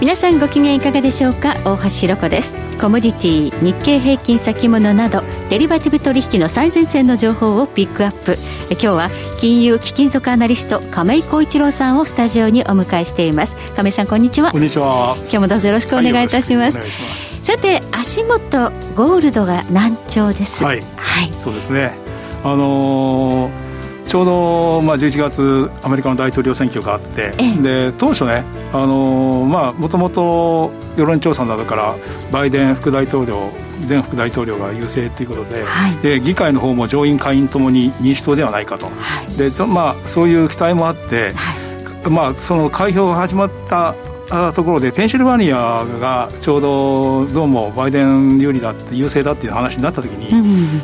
皆さんご機嫌いかがでしょうか？大橋ろ子です。コモディティ日経平均先物などデリバティブ取引の最前線の情報をピックアップ。今日は金融貴金属アナリスト亀井浩一郎さんをスタジオにお迎えしています。亀井さんこんにちは。こんにちは。今日もどうぞよろしくお願いいたします。はい、ます。さて足元ゴールドが難聴です。はい、はい、そうですね。あのーちょうど、まあ、11月アメリカの大統領選挙があってで当初ねもともと世論調査などからバイデン副大統領前副大統領が優勢ということではい、で議会の方も上院下院ともに民主党ではないかと、はい、でまあ、そういう期待もあって、はい、まあ、その開票が始まったところでペンシルバニアがちょうどどうもバイデン有利だって優勢だっていう話になった時に、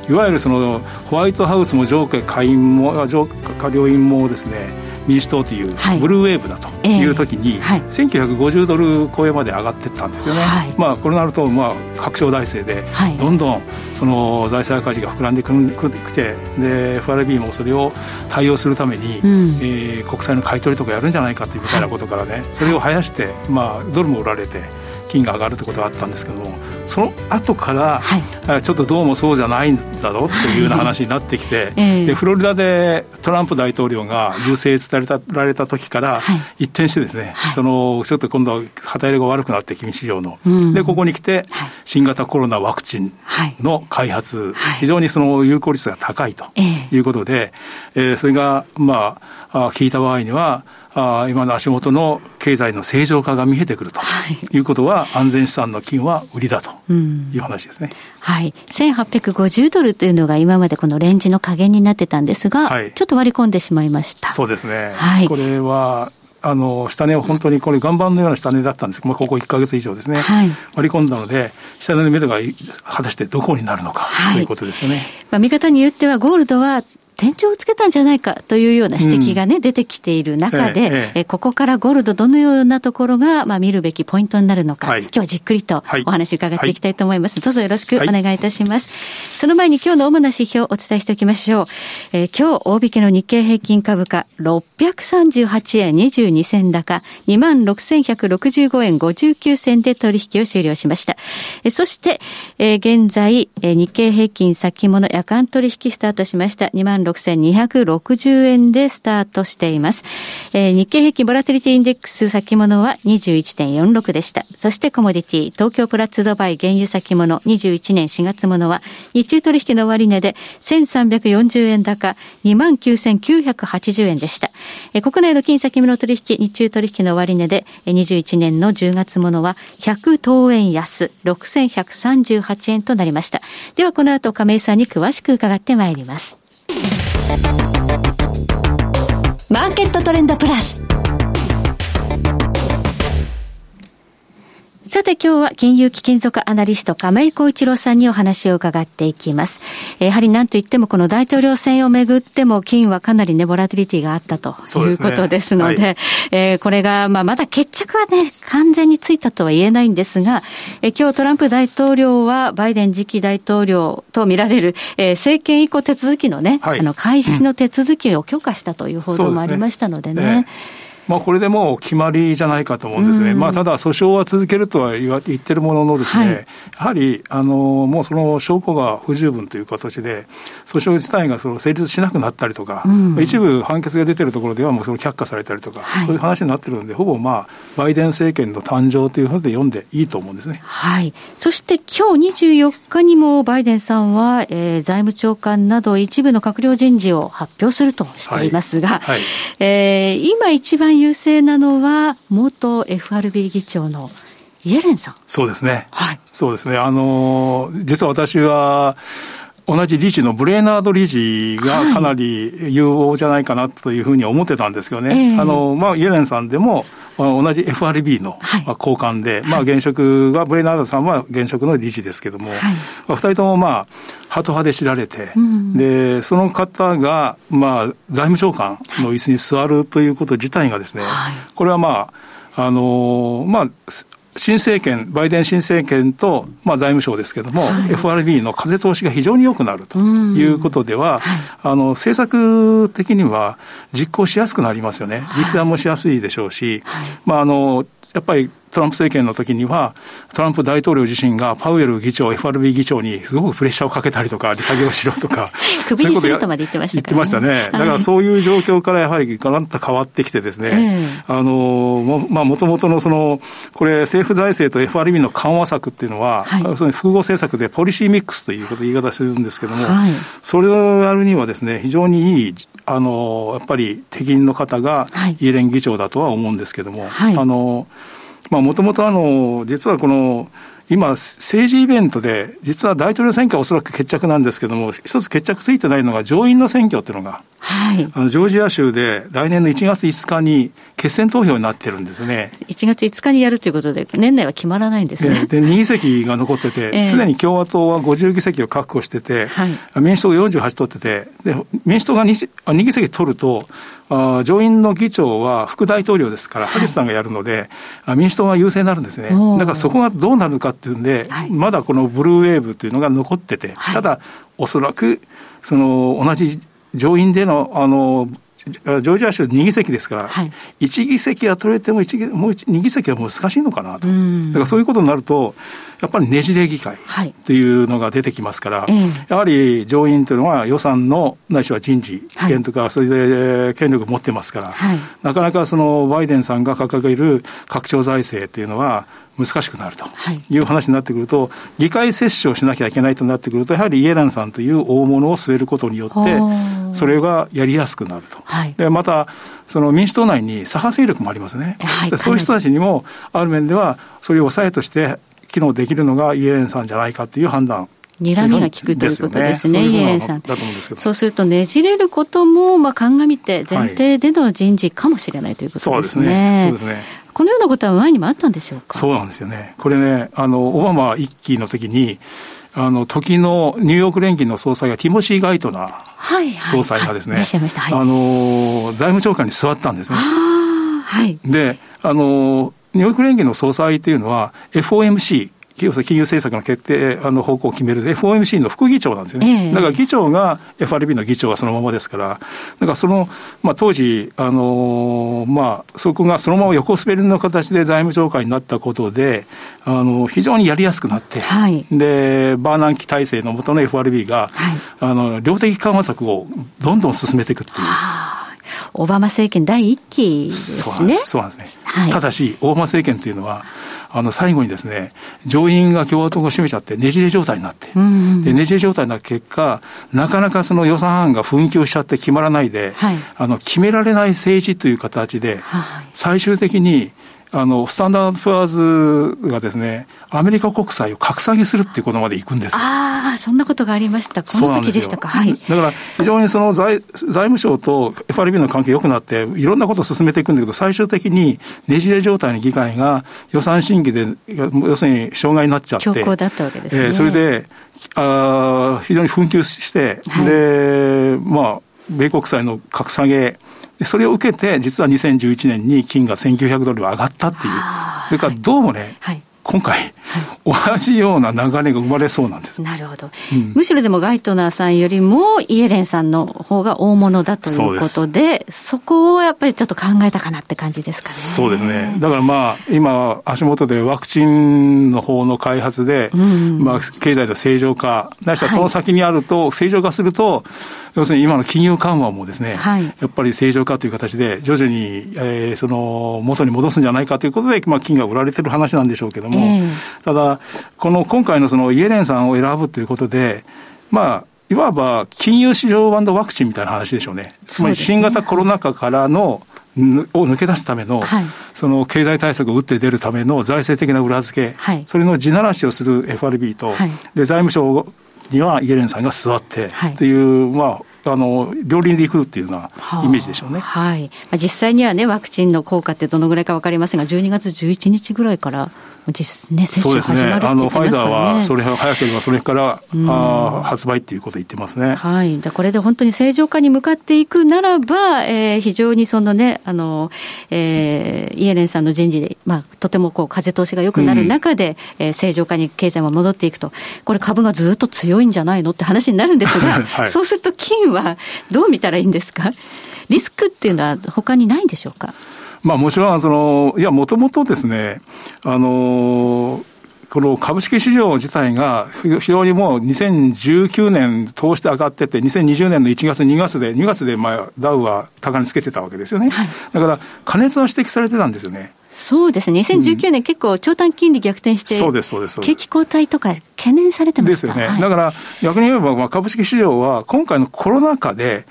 うん、いわゆるそのホワイトハウスも上下下院も上下両院もですね民主党というブルーウェーブだという時に、はい、1950ドル超えまで上がっていったんですよね、はい、まあ、これなると、まあ、拡張財政でどんどんその財政赤字が膨らんでくくてで FRB もそれを対応するために、うん、えー、国債の買い取りとかやるんじゃないかというみたいなことからね、それを生やして、まあ、ドルも売られて。金が上がるってことがあったんですけどもその後から、はい、ちょっとどうもそうじゃないんだろうというような話になってきて、でフロリダでトランプ大統領が優勢伝えられた時から一転してですね、はい、そのちょっと今度は旗入れが悪くなって君市場の、うん、でここに来て新型コロナワクチンの開発、はい、非常にその有効率が高いということで、えー、それがまあ聞いた場合にはあ今の足元の経済の正常化が見えてくるということは、はい、安全資産の金は売りだという話ですね。はい。1850ドルというのが今までこのレンジの加減になってたんですが、はい、ちょっと割り込んでしまいました。そうですね。はい。これは、あの、下値は本当にこれ岩盤のような下値だったんですけど、まあ、ここ1か月以上ですね。はい、割り込んだので、下値の目処が果たしてどこになるのか、はい、ということですよね。まあ、見方によってはゴールドは天井をつけたんじゃないかというような指摘がね、うん、出てきている中で、ええここからゴールドどのようなところが、まあ、見るべきポイントになるのか、はい、今日はじっくりとお話伺っていきたいと思います。はい、どうぞよろしくお願いいたします。はい、その前に今日の主な指標をお伝えしておきましょう。えー、今日、大引けの日経平均株価、638円22銭高、26,165円59銭で取引を終了しました。えー、そして、えー、現在、えー、日経平均先物夜間取引スタートしました。2 6260円でスタートしています。えー、日経平均ボラティリティインデックス先物は21.46でした。そしてコモディティ、東京プラッツドバイ原油先物21年4月物は日中取引の終値で1340円高29,980円でした。えー、国内の金先物取引、日中取引の終値で21年の10月物は100等円安6138円となりました。ではこの後亀井さんに詳しく伺ってまいります。マーケットトレンドプラス。て今日は金融貴金属アナリスト亀井光一郎さんにお話を伺っていきます。やはり何と言ってもこの大統領選をめぐっても金はかなりね、ボラティリティがあったということですので、でねはい、えー、これがまあまだ決着はね、完全についたとは言えないんですが、えー、今日トランプ大統領はバイデン次期大統領と見られる、えー、政権移行手続きのね、はい、あの開始の手続きを許可したという報道もありましたのでね。まあ、これでもう決まりじゃないかと思うんですね、まあ、ただ、訴訟は続けるとは言ってるもののですね、はい、やはりあのもうその証拠が不十分という形で、訴訟自体がその成立しなくなったりとか、うん、一部判決が出てるところではもうその却下されたりとか、はい、そういう話になってるんで、ほぼまあ、バイデン政権の誕生というふうで読んでいいと思うんですね。はい、そして今日24日にもバイデンさんは、えー、財務長官など一部の閣僚人事を発表するとしていますが、はい。はい、えー、今一番優勢なのは、元 FRB 議長のイエレンさん。そうですね。はい。そうですね。あの、実は私は、同じ理事のブレーナード理事がかなり有望じゃないかなというふうに思ってたんですけどね。はい、あの、まあ、イエレンさんでも、同じ FRB の交換で、はい、まあ、現職が、ブレーナードさんは現職の理事ですけども、はい、まあ、二人ともまあ、ハト派で知られて、うん、で、その方が、まあ、財務長官の椅子に座るということ自体がですね、これはまあ、あの、まあ、新政権、バイデン新政権と、まあ、財務省ですけれども、はい、FRB の風通しが非常に良くなるということでは、はい、あの政策的には実行しやすくなりますよね、立案もしやすいでしょうし、はい、まあ、あのやっぱりトランプ政権の時には、トランプ大統領自身がパウエル議長、FRB 議長にすごくプレッシャーをかけたりとか、利下げをしろとか、首にするとまで言ってました、ね、言ってましたね。だからそういう状況からやはりガランと変わってきてですね、あの、まあ、もともとのその、これ政府財政と FRB の緩和策っていうのは、はい、その複合政策でポリシーミックスということ言い方するんですけども、はい、それをやるにはですね、非常にいい、あの、やっぱり適任の方がイエレン議長だとは思うんですけども、はい、あの、まあ、もともとあの、実はこの、今、政治イベントで、実は大統領選挙はおそらく決着なんですけれども、一つ決着ついてないのが上院の選挙っていうのが、はい、あのジョージア州で来年の1月5日に決選投票になってるんですね。1月5日にやるということで、年内は決まらないんですね。で、2議席が残ってて、すで、に共和党は50議席を確保してて、はい、民主党が48取ってて、で、民主党が 2, 2議席取るとあ、上院の議長は副大統領ですから、ハリスさんがやるので、はい、民主党が優勢になるんですね。だからそこがどうなるかっていうんで、はい、まだこのブルーウェーブというのが残ってて、ただ、おそらく、その、同じ上院での、あの、ジョージア州2議席ですから、はい、1議席は取れても1もう2議席は難しいのかなと。だからそういうことになると、やっぱりねじれ議会とい。うのが出てきますから、はい、やはり上院というのは予算のないしは人事権とか、それで権力を持ってますから、はい、なかなかそのバイデンさんが掲げる拡張財政というのは、難しくなるとい。う話になってくると、議会接種をしなきゃいけないとなってくると、やはりイエレンさんという大物を据えることによって、それがやりやすくなると。はい、でまたその民主党内に左派勢力もありますね、はい、そういう人たちにも、ある面では、それを抑えとして機能できるのがイエレンさんじゃないかという判断睨みが効くということですね、イエレンさん。そうすると、ねじれることも、まあ、鑑みて、前提での人事かもしれないということですね。そうですね。このようなことは前にもあったんでしょうか？そうなんですよね。これね、あの、オバマ一期の時に、あの、時のニューヨーク連銀の総裁がティモシー・ガイトナー総裁がですね、あの、財務長官に座ったんですね。はい。で、あの、ニューヨーク連銀の総裁っていうのは FOMC、金融政策の決定あの方向を決める FOMC の副議長なんですよね。えー、だから議長が FRB の議長がそのままですから、だからその、まあ当時、あのまあそこがそのまま横滑りの形で財務長官になったことで、あの、非常にやりやすくなって、はい、で、バーナンキ体制のもとの FRB が、はい、あの、量的緩和策をどんどん進めていくっていう。オバマ政権第一期ですね。そうなんですね。はい、ただし、オバマ政権というのは、あの、最後にですね、上院が共和党が占めちゃって、ねじれ状態になって、うんうん、で、ねじれ状態になった結果、なかなかその予算案が紛糾しちゃって決まらないで、はい、あの、決められない政治という形で、はい、最終的に、あの、スタンダードプアーズがですね、アメリカ国債を格下げするっていうことまでいくんですああ、そんなことがありました。この時でしたか。はい。だから、非常にその財財務省と FRB の関係良くなって、いろんなことを進めていくんだけど、最終的にねじれ状態の議会が予算審議で、要するに障害になっちゃって。強行だったわけですね。えー、それで、あ非常に紛糾して、はい、で、まあ、米国債の格下げ、それを受けて、実は2011年に金が1900ドル上がったっていう、それからどうもね、はい、今回、はい、同じような流れが生まれそうなんです。なるほど。うん、むしろでもガイトナーさんよりもイエレンさんの方が大物だということで、そこをやっぱりちょっと考えたかなって感じですかね。そうですね。だからまあ、今、足元でワクチンの方の開発で、うん、まあ、経済の正常化、ないしはその先にあると、正常化すると、要するに今の金融緩和もですね、はい、やっぱり正常化という形で、徐々に、えー、その、元に戻すんじゃないかということで、まあ、金が売られてる話なんでしょうけども、えー、ただ、この今回のそのイエレンさんを選ぶということで、まあ、いわば金融市場ワクチンみたいな話でしょうね。つまり新型コロナ禍からの、を抜け出すための、はい、その経済対策を打って出るための財政的な裏付け、はい、それの地ならしをする FRB と、はい、で財務省にはイエレンさんが座ってっていう、まあ、あの両輪でいくっていうようなイメージでしょうね、はい、実際にはね、ワクチンの効果ってどのぐらいか分かりませんが、12月11日ぐらいから実ね、接種始まるって言ってますからね。ファイザーはそれ早ければそれから、あ発売っていうことを言ってますね。はい。これで本当に正常化に向かっていくならば、えー、非常にそのね、あの、えー、イエレンさんの人事で、まあ、とてもこう風通しが良くなる中で、うん、えー、正常化に経済も戻っていくと、これ株がずっと強いんじゃないのって話になるんですが、はい、そうすると金はどう見たらいいんですか？リスクっていうのは他にないんでしょうか？まあもちろん、その、いや、もともとですね、あのこの株式市場自体が非常にもう2019年通して上がってて、2020年の1月、2月で、2月でまあダウは高値つけてたわけですよね。はい、だから、加熱は指摘されてたんですよね。そうですね。2019年、結構長短金利逆転して、そうです、そうです。景気後退とか懸念されてました。ですよね。はい、だから、逆に言えば、まあ、株式市場は今回のコロナ禍で、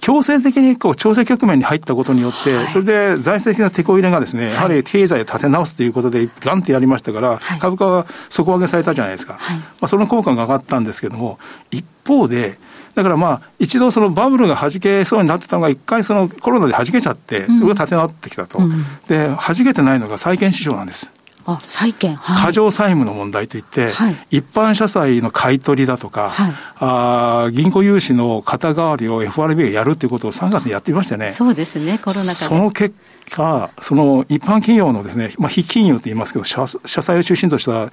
強制的にこう調整局面に入ったことによって、それで財政的な手こ入れがですね、やはり経済を立て直すということで、ガンってやりましたから、株価は底上げされたじゃないですか。まあ、その効果が上がったんですけども、一方で、だからまあ、一度そのバブルが弾けそうになってたのが、一回そのコロナで弾けちゃって、それが立て直ってきたと。で、弾けてないのが債券市場なんです。あ債券、はい、過剰債務の問題といって、はい、一般社債の買い取りだとか、はい、あ銀行融資の肩代わりを FRB がやるということを3月にやっていましたね。そうですね、コロナ禍その結果、その一般企業のですね、まあ、非金融と言いますけど社、社債を中心とした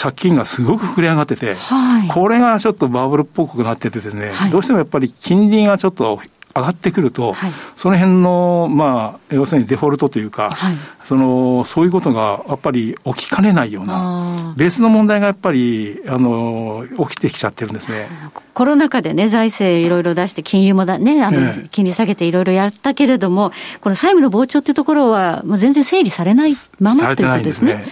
借金がすごく膨れ上がってて、はい、これがちょっとバブルっぽくなっててですね、どうしてもやっぱり金利がちょっと上がってくると、はい、その辺の、まあ、要するにデフォルトというか、はい、その、そういうことがやっぱり起きかねないような、ベースの問題がやっぱり、あの、起きてきちゃってるんですね。コロナ禍でね、財政いろいろ出して、金融もだね、あの、金利下げていろいろやったけれども、この債務の膨張っていうところは、もう全然整理されないままということですね。すね。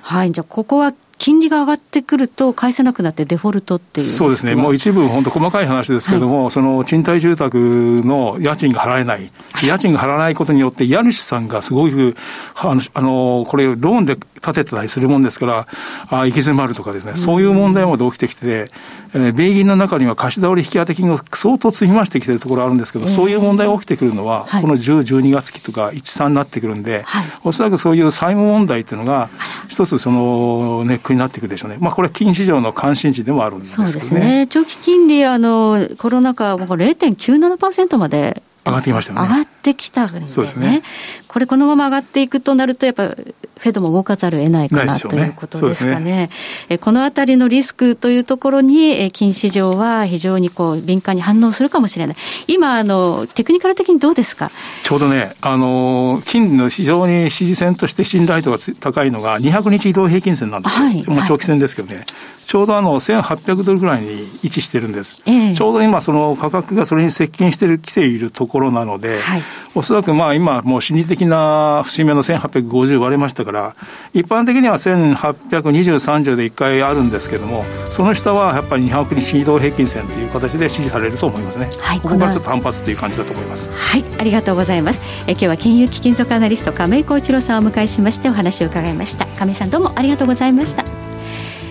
はい、じゃあここは金利が上がってくると返せなくなってデフォルトっていうそうですね、もう一部、本当細かい話ですけれども、はい、その賃貸住宅の家賃が払えない、家賃が払わないことによって、家主さんがすごく、あの、あのこれ、ローンで建てたりするもんですから、あ行き詰まるとかですね、そういう問題まで起きてきて、えー、米銀の中には貸し倒れ引き当て金を相当積み増してきてるところあるんですけど、そういう問題が起きてくるのは、この10、12月期とか1、3になってくるんで、はい、おそらくそういう債務問題っていうのが、一つそのネックになっていくでしょうね。まあ、これは金市場の関心事でもあるんですけどね。そうですね。長期金利、あの、コロナ禍、0.97%まで上がってきましたね。上がってきたんでね。そうですね。これこのまま上がっていくとなると、やっぱフェドも動かざるを得ないかな、ね、ということですかね。ねこのあたりのリスクというところに、金市場は非常にこう敏感に反応するかもしれない。今、あの、テクニカル的にどうですか？ちょうどね、あの、金の非常に支持線として信頼度が高いのが、200日移動平均線なんですよ。はい、もう長期線ですけどね。はい、ちょうどあの、1800ドルぐらいに位置してるんです。えー、ちょうど今、その価格がそれに接近してる、来ているところなので、はい、おそらくまあ今、もう心理的な節目の1850割れましたから、一般的には1823条で1回あるんですけども、その下はやっぱり200日移動平均線という形で支持されると思いますね。はい、ここがちょっと反発という感じだと思います。はい、ありがとうございます。え今日は金融貴金属アナリスト亀井幸一郎さんをお迎えしましてお話を伺いました。亀井さんどうもありがとうございました。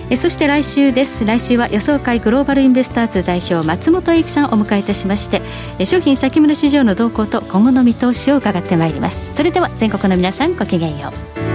えそして来週です。来週は予想会グローバルインベスターズ代表松本英樹さんをお迎えいたしましてえ商品先物市場の動向と今後の見通しを伺ってまいります。それでは全国の皆さんごきげんよう。